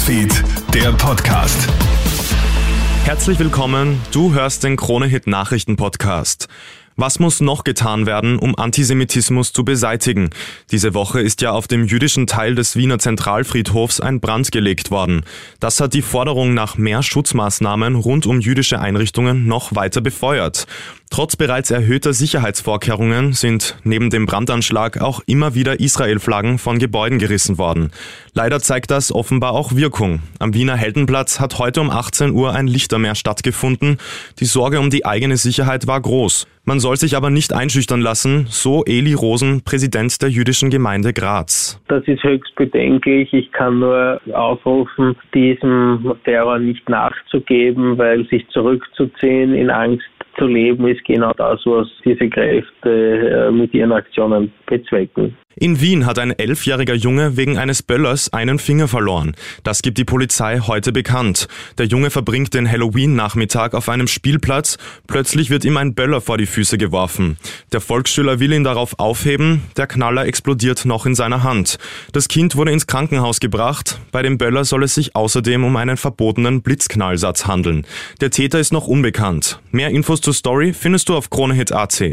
Newsfeed, der Podcast. Herzlich willkommen, du hörst den Krone-Hit Nachrichten Podcast. Was muss noch getan werden, um Antisemitismus zu beseitigen? Diese Woche ist ja auf dem jüdischen Teil des Wiener Zentralfriedhofs ein Brand gelegt worden. Das hat die Forderung nach mehr Schutzmaßnahmen rund um jüdische Einrichtungen noch weiter befeuert. Trotz bereits erhöhter Sicherheitsvorkehrungen sind neben dem Brandanschlag auch immer wieder Israel-Flaggen von Gebäuden gerissen worden. Leider zeigt das offenbar auch Wirkung. Am Wiener Heldenplatz hat heute um 18 Uhr ein Lichtermeer stattgefunden. Die Sorge um die eigene Sicherheit war groß. Man soll sich aber nicht einschüchtern lassen, so Eli Rosen, Präsident der jüdischen Gemeinde Graz. Das ist höchst bedenklich. Ich kann nur aufrufen, diesem Terror nicht nachzugeben, weil sich zurückzuziehen in Angst zu leben, ist genau das, was diese Kräfte äh, mit ihren Aktionen bezwecken. In Wien hat ein elfjähriger Junge wegen eines Böllers einen Finger verloren. Das gibt die Polizei heute bekannt. Der Junge verbringt den Halloween-Nachmittag auf einem Spielplatz. Plötzlich wird ihm ein Böller vor die Füße geworfen. Der Volksschüler will ihn darauf aufheben. Der Knaller explodiert noch in seiner Hand. Das Kind wurde ins Krankenhaus gebracht. Bei dem Böller soll es sich außerdem um einen verbotenen Blitzknallsatz handeln. Der Täter ist noch unbekannt. Mehr Infos zur Story findest du auf KroneHit.at.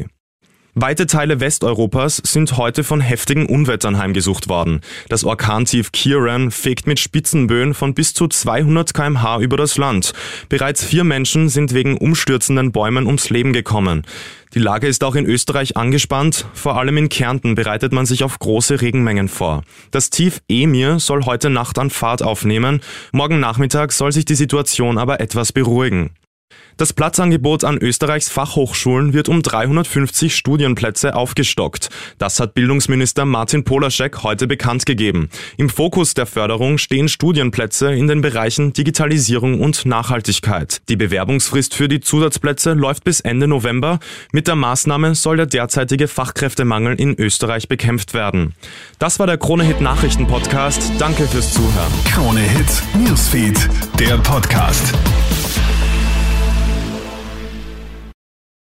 Weite Teile Westeuropas sind heute von heftigen Unwettern heimgesucht worden. Das Orkantief Kieran fegt mit Spitzenböen von bis zu 200 kmh über das Land. Bereits vier Menschen sind wegen umstürzenden Bäumen ums Leben gekommen. Die Lage ist auch in Österreich angespannt. Vor allem in Kärnten bereitet man sich auf große Regenmengen vor. Das Tief Emir soll heute Nacht an Fahrt aufnehmen. Morgen Nachmittag soll sich die Situation aber etwas beruhigen. Das Platzangebot an Österreichs Fachhochschulen wird um 350 Studienplätze aufgestockt. Das hat Bildungsminister Martin Polaschek heute bekannt gegeben. Im Fokus der Förderung stehen Studienplätze in den Bereichen Digitalisierung und Nachhaltigkeit. Die Bewerbungsfrist für die Zusatzplätze läuft bis Ende November. Mit der Maßnahme soll der derzeitige Fachkräftemangel in Österreich bekämpft werden. Das war der Krone-Hit Nachrichten Podcast. Danke fürs Zuhören. Krone Hit Newsfeed, der Podcast.